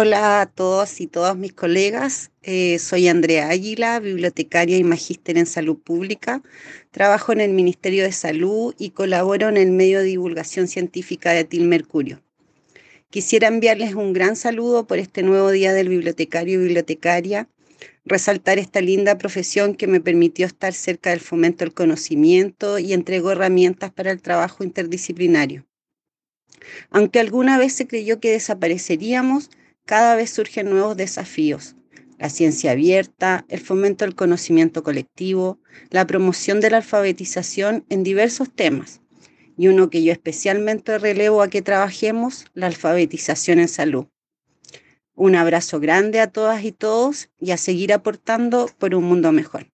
Hola a todos y todas mis colegas. Eh, soy Andrea Águila, bibliotecaria y magíster en salud pública. Trabajo en el Ministerio de Salud y colaboro en el medio de divulgación científica de Til Mercurio. Quisiera enviarles un gran saludo por este nuevo día del bibliotecario y bibliotecaria, resaltar esta linda profesión que me permitió estar cerca del fomento del conocimiento y entregó herramientas para el trabajo interdisciplinario. Aunque alguna vez se creyó que desapareceríamos, cada vez surgen nuevos desafíos. La ciencia abierta, el fomento del conocimiento colectivo, la promoción de la alfabetización en diversos temas. Y uno que yo especialmente relevo a que trabajemos, la alfabetización en salud. Un abrazo grande a todas y todos y a seguir aportando por un mundo mejor.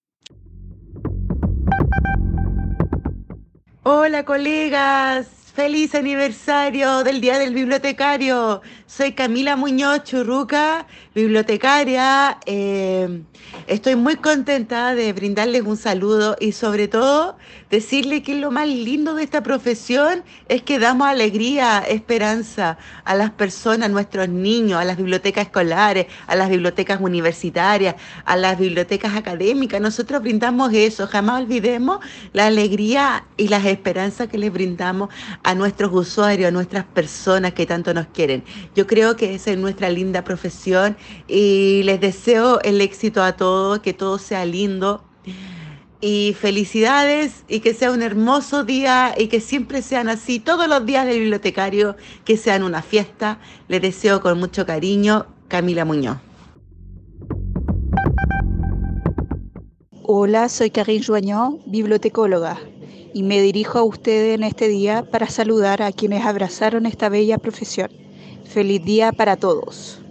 Hola colegas, feliz aniversario del Día del Bibliotecario. Soy Camila Muñoz Churruca, bibliotecaria. Eh, estoy muy contenta de brindarles un saludo y sobre todo decirle que lo más lindo de esta profesión es que damos alegría, esperanza a las personas, a nuestros niños, a las bibliotecas escolares, a las bibliotecas universitarias, a las bibliotecas académicas. Nosotros brindamos eso, jamás olvidemos la alegría y las esperanzas que les brindamos a nuestros usuarios, a nuestras personas que tanto nos quieren. Yo creo que esa es nuestra linda profesión y les deseo el éxito a todos, que todo sea lindo. Y felicidades y que sea un hermoso día y que siempre sean así todos los días del bibliotecario, que sean una fiesta. Les deseo con mucho cariño, Camila Muñoz. Hola, soy Karine Joañón, bibliotecóloga, y me dirijo a ustedes en este día para saludar a quienes abrazaron esta bella profesión. Feliz día para todos.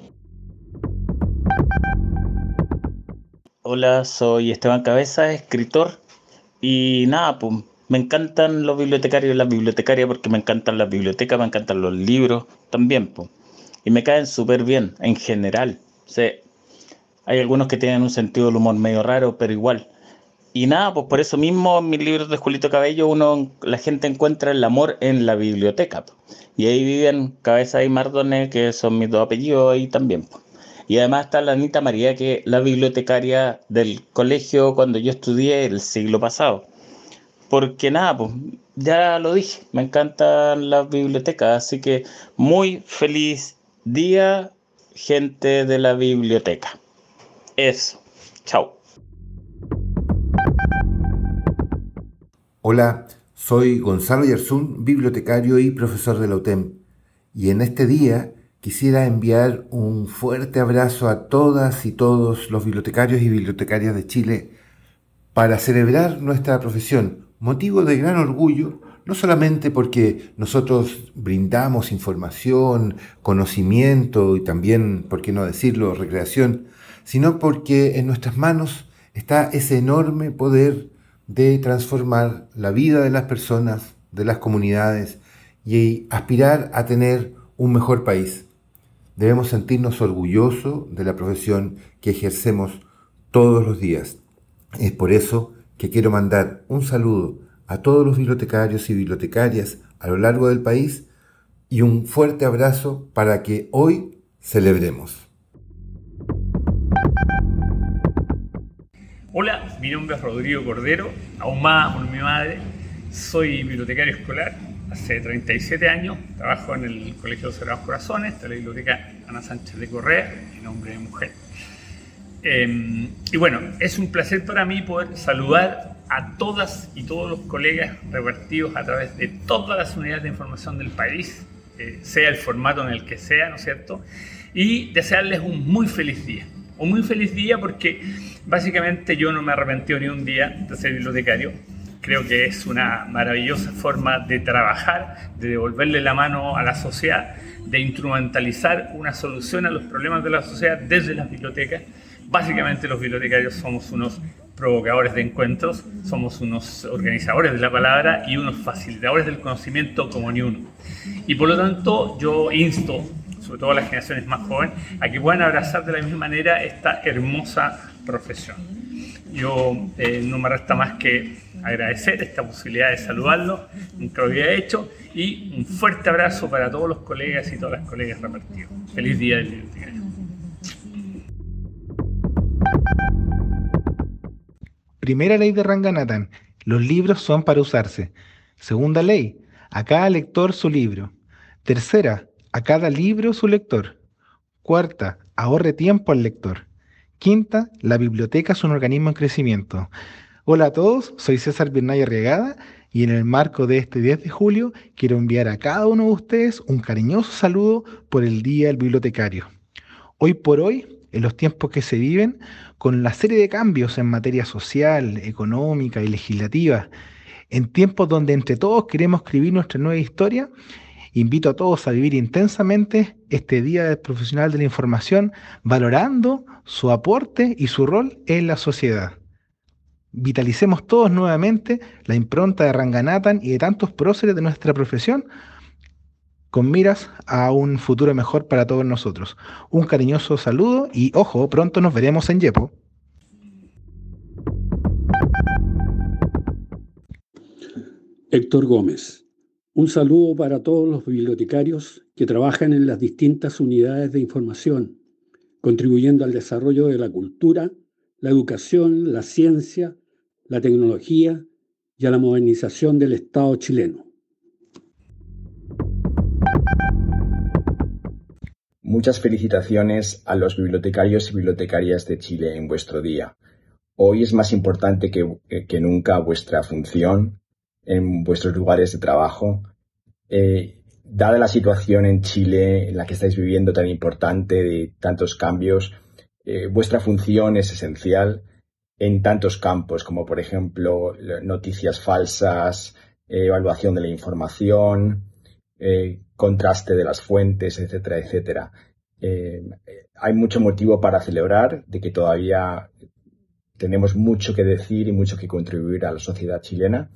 Hola, soy Esteban Cabeza, escritor. Y nada, pues me encantan los bibliotecarios y las bibliotecarias porque me encantan las bibliotecas, me encantan los libros también, pues. Y me caen súper bien, en general. Hay algunos que tienen un sentido del humor medio raro, pero igual. Y nada, pues por eso mismo en mis libros de Julito Cabello uno, la gente encuentra el amor en la biblioteca. Y ahí viven Cabeza y Mardone, que son mis dos apellidos ahí también. Y además está la Anita María, que es la bibliotecaria del colegio cuando yo estudié el siglo pasado. Porque nada, pues ya lo dije, me encantan las bibliotecas, así que muy feliz día, gente de la biblioteca. Eso, chao. Hola, soy Gonzalo Yarzún, bibliotecario y profesor de la UTEM. Y en este día quisiera enviar un fuerte abrazo a todas y todos los bibliotecarios y bibliotecarias de Chile para celebrar nuestra profesión, motivo de gran orgullo, no solamente porque nosotros brindamos información, conocimiento y también, por qué no decirlo, recreación, sino porque en nuestras manos está ese enorme poder de transformar la vida de las personas, de las comunidades y aspirar a tener un mejor país. Debemos sentirnos orgullosos de la profesión que ejercemos todos los días. Es por eso que quiero mandar un saludo a todos los bibliotecarios y bibliotecarias a lo largo del país y un fuerte abrazo para que hoy celebremos. Hola, mi nombre es Rodrigo Cordero, más por mi madre. Soy bibliotecario escolar hace 37 años. Trabajo en el Colegio de Sagrados Corazones, de la Biblioteca Ana Sánchez de Correa, en nombre de mujer. Em, y bueno, es un placer para mí poder saludar a todas y todos los colegas repartidos a través de todas las unidades de información del país, eh, sea el formato en el que sea, ¿no es cierto? Y desearles un muy feliz día. Un muy feliz día porque Básicamente yo no me arrepentí ni un día de ser bibliotecario. Creo que es una maravillosa forma de trabajar, de devolverle la mano a la sociedad, de instrumentalizar una solución a los problemas de la sociedad desde las bibliotecas. Básicamente los bibliotecarios somos unos provocadores de encuentros, somos unos organizadores de la palabra y unos facilitadores del conocimiento como ni uno. Y por lo tanto yo insto, sobre todo las generaciones más jóvenes, a que puedan abrazar de la misma manera esta hermosa profesión. yo eh, no me resta más que agradecer esta posibilidad de saludarlo, nunca lo había hecho, y un fuerte abrazo para todos los colegas y todas las colegas repartidos. Feliz día del bibliotecario. Primera ley de Ranganathan. Los libros son para usarse. Segunda ley. A cada lector su libro. Tercera. A cada libro su lector. Cuarta. Ahorre tiempo al lector. Quinta. La biblioteca es un organismo en crecimiento. Hola a todos, soy César Birnay Regada y en el marco de este 10 de julio quiero enviar a cada uno de ustedes un cariñoso saludo por el Día del Bibliotecario. Hoy por hoy, en los tiempos que se viven, con la serie de cambios en materia social, económica y legislativa, en tiempos donde entre todos queremos escribir nuestra nueva historia, invito a todos a vivir intensamente este Día del Profesional de la Información, valorando su aporte y su rol en la sociedad. Vitalicemos todos nuevamente la impronta de Ranganathan y de tantos próceres de nuestra profesión con miras a un futuro mejor para todos nosotros. Un cariñoso saludo y ojo, pronto nos veremos en Yepo. Héctor Gómez. Un saludo para todos los bibliotecarios que trabajan en las distintas unidades de información, contribuyendo al desarrollo de la cultura, la educación, la ciencia, la tecnología y a la modernización del Estado chileno. Muchas felicitaciones a los bibliotecarios y bibliotecarias de Chile en vuestro día. Hoy es más importante que, que nunca vuestra función en vuestros lugares de trabajo. Eh, dada la situación en Chile en la que estáis viviendo tan importante, de tantos cambios, eh, vuestra función es esencial en tantos campos, como por ejemplo noticias falsas, evaluación de la información, eh, contraste de las fuentes, etcétera, etcétera. Eh, hay mucho motivo para celebrar de que todavía tenemos mucho que decir y mucho que contribuir a la sociedad chilena.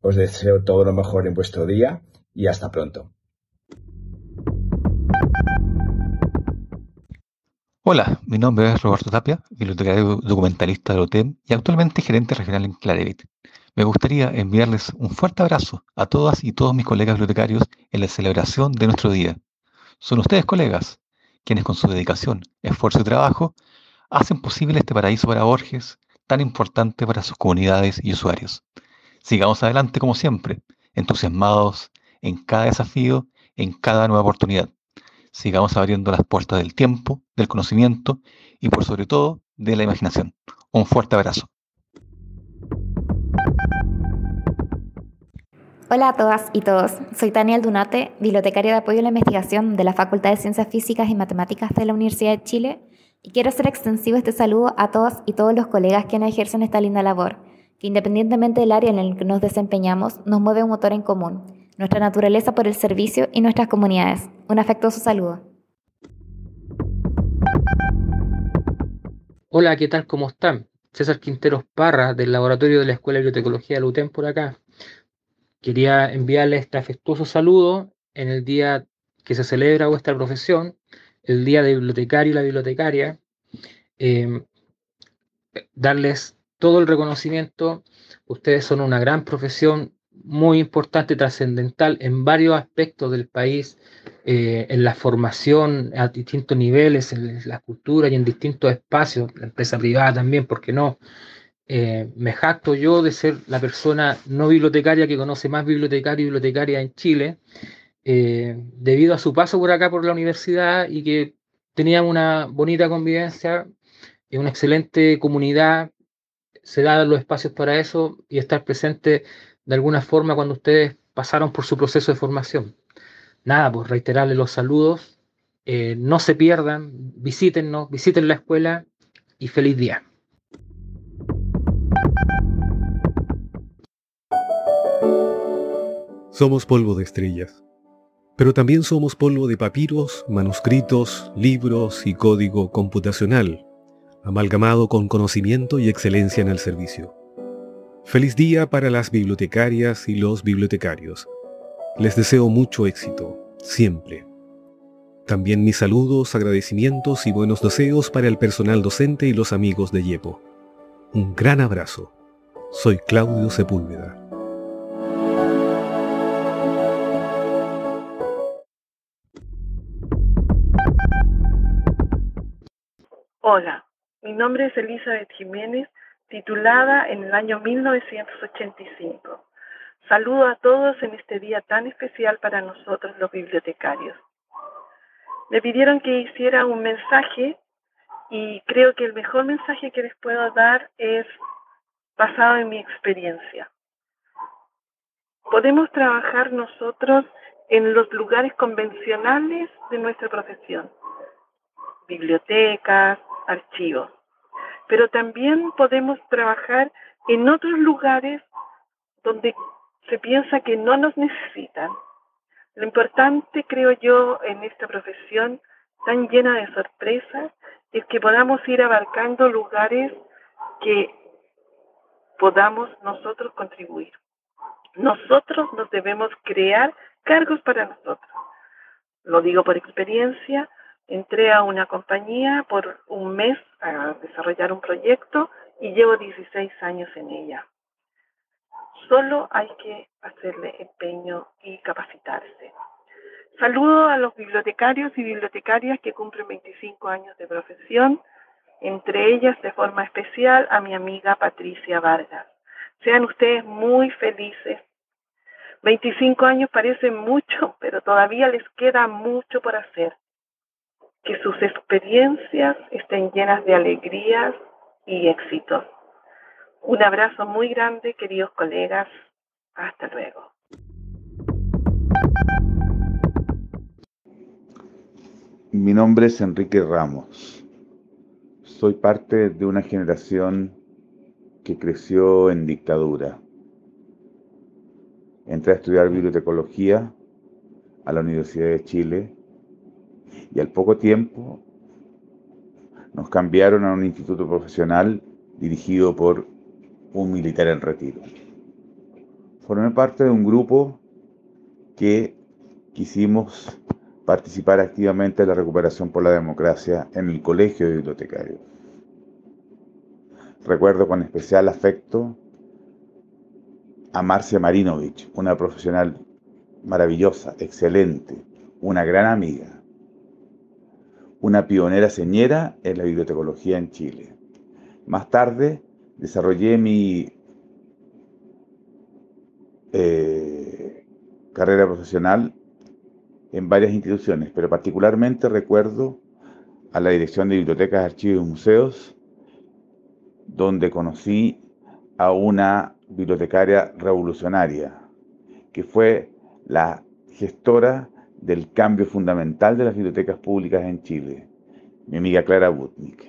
Os deseo todo lo mejor en vuestro día y hasta pronto. Hola, mi nombre es Roberto Tapia, bibliotecario documentalista de OTEM y actualmente gerente regional en Clarevit. Me gustaría enviarles un fuerte abrazo a todas y todos mis colegas bibliotecarios en la celebración de nuestro día. Son ustedes, colegas, quienes con su dedicación, esfuerzo y trabajo hacen posible este paraíso para Borges, tan importante para sus comunidades y usuarios. Sigamos adelante como siempre, entusiasmados en cada desafío, en cada nueva oportunidad. Sigamos abriendo las puertas del tiempo, del conocimiento y por sobre todo de la imaginación. Un fuerte abrazo. Hola a todas y todos, soy Daniel Dunate, bibliotecaria de apoyo a la investigación de la Facultad de Ciencias Físicas y Matemáticas de la Universidad de Chile y quiero hacer extensivo este saludo a todas y todos los colegas que ejercen esta linda labor, que independientemente del área en el que nos desempeñamos, nos mueve un motor en común, nuestra naturaleza por el servicio y nuestras comunidades. Un afectuoso saludo. Hola, ¿qué tal? ¿Cómo están? César Quinteros Parra, del Laboratorio de la Escuela de Bibliotecología de LUTEM por acá. Quería enviarles este afectuoso saludo en el día que se celebra vuestra profesión, el Día de Bibliotecario y la Bibliotecaria. Em, darles todo el reconocimiento. Ustedes son una gran profesión muy importante, trascendental en varios aspectos del país, eh, en la formación a distintos niveles, en la cultura y en distintos espacios, la empresa privada también, ¿por qué no? Eh, me jacto yo de ser la persona no bibliotecaria que conoce más bibliotecario y bibliotecaria en Chile, eh, debido a su paso por acá por la universidad y que teníamos una bonita convivencia, una excelente comunidad, se dan los espacios para eso y estar presente de alguna forma cuando ustedes pasaron por su proceso de formación. Nada, pues reiterarles los saludos, eh, no se pierdan, visítennos, visiten la escuela y feliz día. Somos polvo de estrellas, pero también somos polvo de papiros, manuscritos, libros y código computacional, amalgamado con conocimiento y excelencia en el servicio. Feliz día para las bibliotecarias y los bibliotecarios. Les deseo mucho éxito, siempre. También mis saludos, agradecimientos y buenos deseos para el personal docente y los amigos de Yepo. Un gran abrazo. Soy Claudio Sepúlveda. Hola, mi nombre es Elizabeth Jiménez, titulada en el año 1985. Saludo a todos en este día tan especial para nosotros los bibliotecarios. Me pidieron que hiciera un mensaje y creo que el mejor mensaje que les puedo dar es basado en mi experiencia. Podemos trabajar nosotros en los lugares convencionales de nuestra profesión, bibliotecas, archivos, pero también podemos trabajar en otros lugares donde se piensa que no nos necesitan. Lo importante, creo yo, en esta profesión tan llena de sorpresas es que podamos ir abarcando lugares que podamos nosotros contribuir. Nosotros nos debemos crear cargos para nosotros. Lo digo por experiencia, entré a una compañía por un mes a desarrollar un proyecto y llevo 16 años en ella. Solo hay que hacerle empeño y capacitarse. Saludo a los bibliotecarios y bibliotecarias que cumplen 25 años de profesión, entre ellas de forma especial a mi amiga Patricia Vargas. Sean ustedes muy felices. 25 años parecen mucho, pero todavía les queda mucho por hacer. Que sus experiencias estén llenas de alegrías y éxitos. Un abrazo muy grande, queridos colegas. Hasta luego. Mi nombre es Enrique Ramos. Soy parte de una generación que creció en dictadura. Entré a estudiar bibliotecología a la Universidad de Chile y al poco tiempo nos cambiaron a un instituto profesional dirigido por un militar en retiro. Formé parte de un grupo que quisimos participar activamente en la recuperación por la democracia en el Colegio de Bibliotecarios. Recuerdo con especial afecto a Marcia Marinovich, una profesional maravillosa, excelente, una gran amiga, una pionera señera en la bibliotecología en Chile. Más tarde desarrollé mi eh, carrera profesional en varias instituciones, pero particularmente recuerdo a la Dirección de Bibliotecas, Archivos y Museos, donde conocí a una bibliotecaria revolucionaria, que fue la gestora del cambio fundamental de las bibliotecas públicas en Chile, mi amiga Clara Butnik.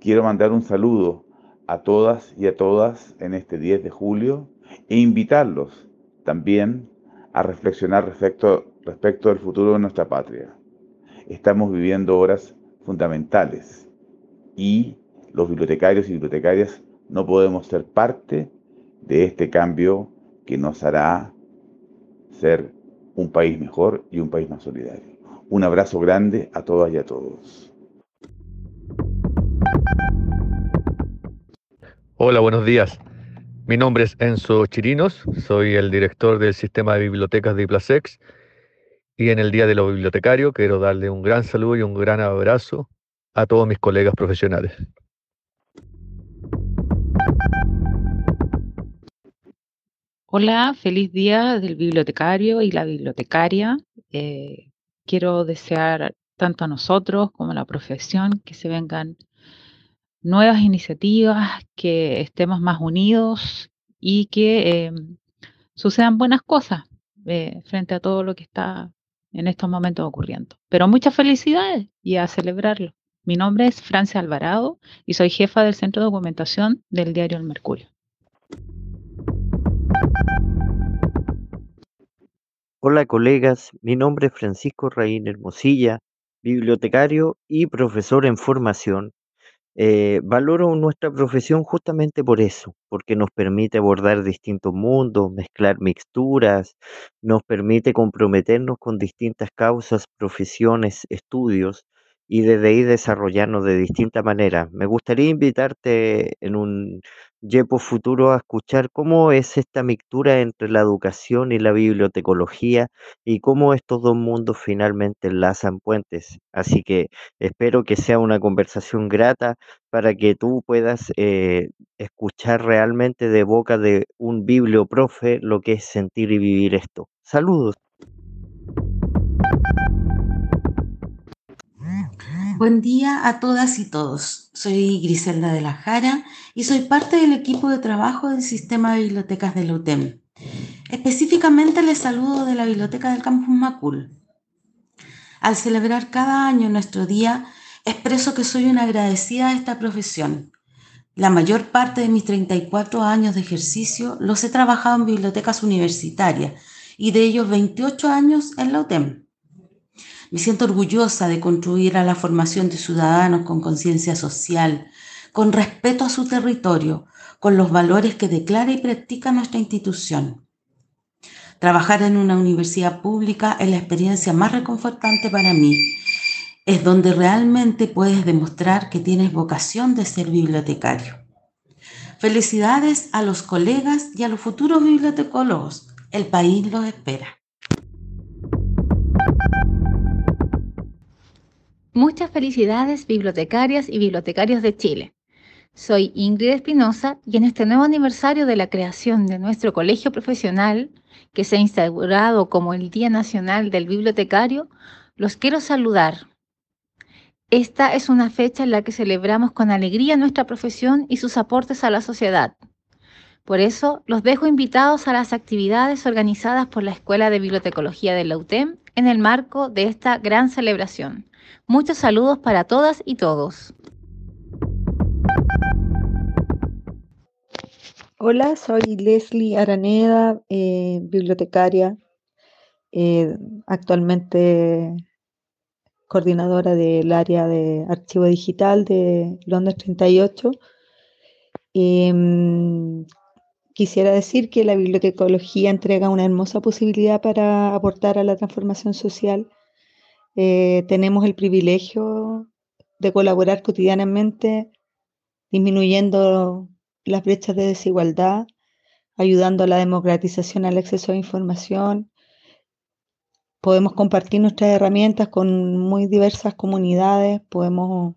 Quiero mandar un saludo a todas y a todas en este 10 de julio e invitarlos también a reflexionar respecto respecto del futuro de nuestra patria. Estamos viviendo horas fundamentales y los bibliotecarios y bibliotecarias no podemos ser parte de este cambio que nos hará ser un país mejor y un país más solidario. Un abrazo grande a todas y a todos. Hola, buenos días. Mi nombre es Enzo Chirinos, soy el director del sistema de bibliotecas de Iplasex y en el Día de los Bibliotecarios quiero darle un gran saludo y un gran abrazo a todos mis colegas profesionales. Hola, feliz día del bibliotecario y la bibliotecaria. Eh, quiero desear tanto a nosotros como a la profesión que se vengan nuevas iniciativas, que estemos más unidos y que eh, sucedan buenas cosas eh, frente a todo lo que está en estos momentos ocurriendo. Pero muchas felicidades y a celebrarlo. Mi nombre es Francia Alvarado y soy jefa del Centro de Documentación del diario El Mercurio. Hola colegas, mi nombre es Francisco Raín Hermosilla, bibliotecario y profesor en formación. Eh, valoro nuestra profesión justamente por eso, porque nos permite abordar distintos mundos, mezclar mixturas, nos permite comprometernos con distintas causas, profesiones, estudios, y desde ahí desarrollarnos de distintas maneras. Me gustaría invitarte en un YEPO futuro a escuchar cómo es esta mixtura entre la educación y la bibliotecología y cómo estos dos mundos finalmente enlazan puentes. Así que espero que sea una conversación grata para que tú puedas eh, escuchar realmente de boca de un biblioprofe lo que es sentir y vivir esto. Saludos. Buen día a todas y todos. Soy Griselda de la Jara y soy parte del equipo de trabajo del sistema de bibliotecas de la UTEM. Específicamente les saludo de la Biblioteca del Campus Macul. Al celebrar cada año nuestro día, expreso que soy una agradecida de esta profesión. La mayor parte de mis 34 años de ejercicio los he trabajado en bibliotecas universitarias y de ellos 28 años en la UTEM. Me siento orgullosa de contribuir a la formación de ciudadanos con conciencia social, con respeto a su territorio, con los valores que declara y practica nuestra institución. Trabajar en una universidad pública es la experiencia más reconfortante para mí. Es donde realmente puedes demostrar que tienes vocación de ser bibliotecario. Felicidades a los colegas y a los futuros bibliotecólogos. El país los espera. Muchas felicidades bibliotecarias y bibliotecarios de Chile. Soy Ingrid Espinosa y en este nuevo aniversario de la creación de nuestro colegio profesional, que se ha instaurado como el Día Nacional del Bibliotecario, los quiero saludar. Esta es una fecha en la que celebramos con alegría nuestra profesión y sus aportes a la sociedad. Por eso, los dejo invitados a las actividades organizadas por la Escuela de Bibliotecología de la UTEM en el marco de esta gran celebración. Muchos saludos para todas y todos. Hola, soy Leslie Araneda, eh, bibliotecaria, eh, actualmente coordinadora del área de archivo digital de Londres 38. Em, quisiera decir que la bibliotecología entrega una hermosa posibilidad para aportar a la transformación social eh, tenemos el privilegio de colaborar cotidianamente disminuyendo las brechas de desigualdad, ayudando a la democratización al acceso a información. Podemos compartir nuestras herramientas con muy diversas comunidades, podemos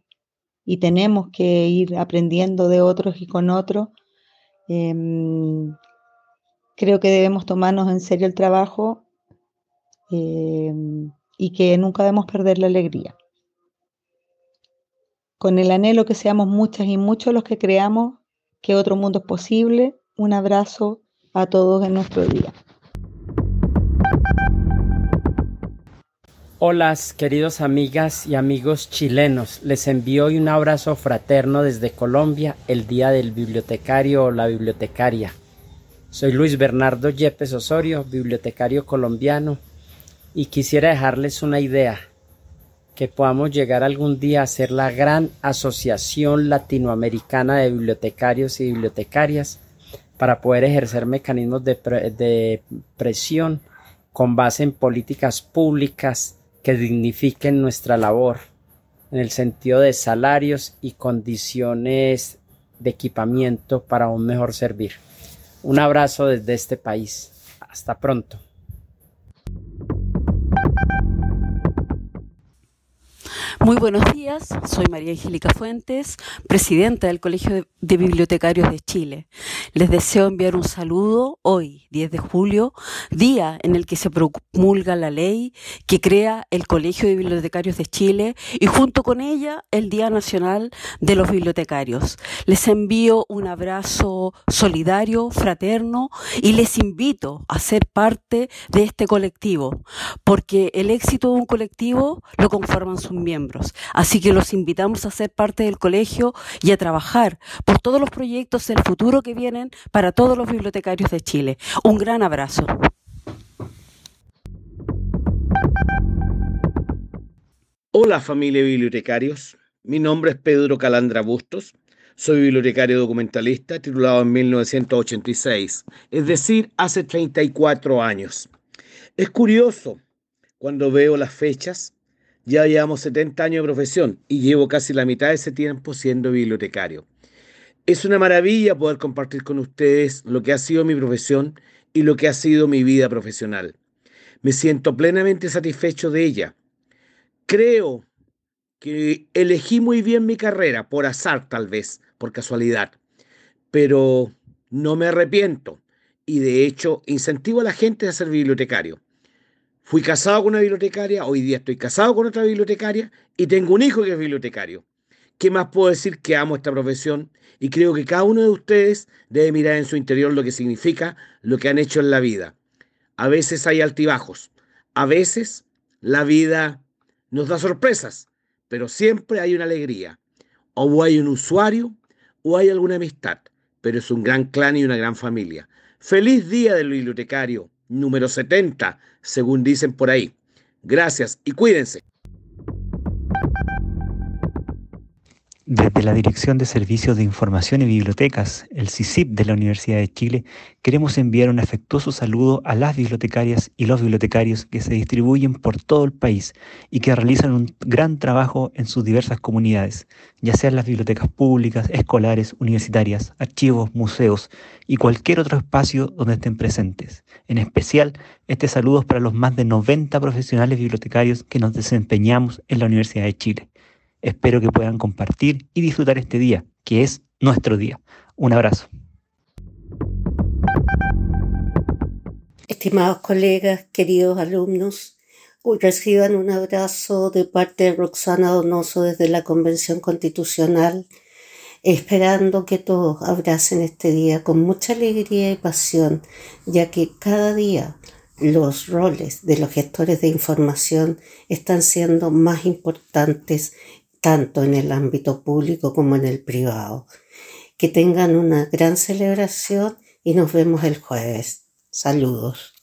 y tenemos que ir aprendiendo de otros y con otros. Em, creo que debemos tomarnos en serio el trabajo. Em, y que nunca debemos perder la alegría. Con el anhelo que seamos muchas y muchos los que creamos que otro mundo es posible, un abrazo a todos en nuestro día. Hola, queridos amigas y amigos chilenos. Les envío hoy un abrazo fraterno desde Colombia, el Día del Bibliotecario o la Bibliotecaria. Soy Luis Bernardo Yepes Osorio, bibliotecario colombiano, y quisiera dejarles una idea, que podamos llegar algún día a ser la gran asociación latinoamericana de bibliotecarios y bibliotecarias para poder ejercer mecanismos de, de presión con base en políticas públicas que dignifiquen nuestra labor en el sentido de salarios y condiciones de equipamiento para un mejor servir. Un abrazo desde este país. Hasta pronto. Muy buenos días, soy María Angélica Fuentes, presidenta del Colegio de Bibliotecarios de Chile. Les deseo enviar un saludo hoy, 10 de julio, día en el que se promulga la ley que crea el Colegio de Bibliotecarios de Chile y junto con ella el Día Nacional de los Bibliotecarios. Les envío un abrazo solidario, fraterno y les invito a ser parte de este colectivo, porque el éxito de un colectivo lo conforman sus Así que los invitamos a ser parte del colegio y a trabajar por todos los proyectos del futuro que vienen para todos los bibliotecarios de Chile. Un gran abrazo. Hola familia de bibliotecarios, mi nombre es Pedro Calandra Bustos, soy bibliotecario documentalista titulado en 1986, es decir, hace 34 años. Es curioso cuando veo las fechas Ya llevamos 70 años de profesión y llevo casi la mitad de ese tiempo siendo bibliotecario. Es una maravilla poder compartir con ustedes lo que ha sido mi profesión y lo que ha sido mi vida profesional. Me siento plenamente satisfecho de ella. Creo que elegí muy bien mi carrera, por azar tal vez, por casualidad, pero no me arrepiento y de hecho incentivo a la gente a ser bibliotecario. Fui casado con una bibliotecaria, hoy día estoy casado con otra bibliotecaria y tengo un hijo que es bibliotecario. ¿Qué más puedo decir que amo esta profesión? Y creo que cada uno de ustedes debe mirar en su interior lo que significa lo que han hecho en la vida. A veces hay altibajos, a veces la vida nos da sorpresas, pero siempre hay una alegría. O hay un usuario o hay alguna amistad, pero es un gran clan y una gran familia. Feliz día del bibliotecario número 70, según dicen por ahí. Gracias y cuídense. Desde la Dirección de Servicios de Información y Bibliotecas, el CICIP de la Universidad de Chile, queremos enviar un afectuoso saludo a las bibliotecarias y los bibliotecarios que se distribuyen por todo el país y que realizan un gran trabajo en sus diversas comunidades, ya sean las bibliotecas públicas, escolares, universitarias, archivos, museos y cualquier otro espacio donde estén presentes. En especial, este saludo es para los más de 90 profesionales bibliotecarios que nos desempeñamos en la Universidad de Chile. Espero que puedan compartir y disfrutar este día, que es nuestro día. Un abrazo. Estimados colegas, queridos alumnos, reciban un abrazo de parte de Roxana Donoso desde la Convención Constitucional, esperando que todos abracen este día con mucha alegría y pasión, ya que cada día los roles de los gestores de información están siendo más importantes tanto en el ámbito público como en el privado. Que tengan una gran celebración y nos vemos el jueves. Saludos.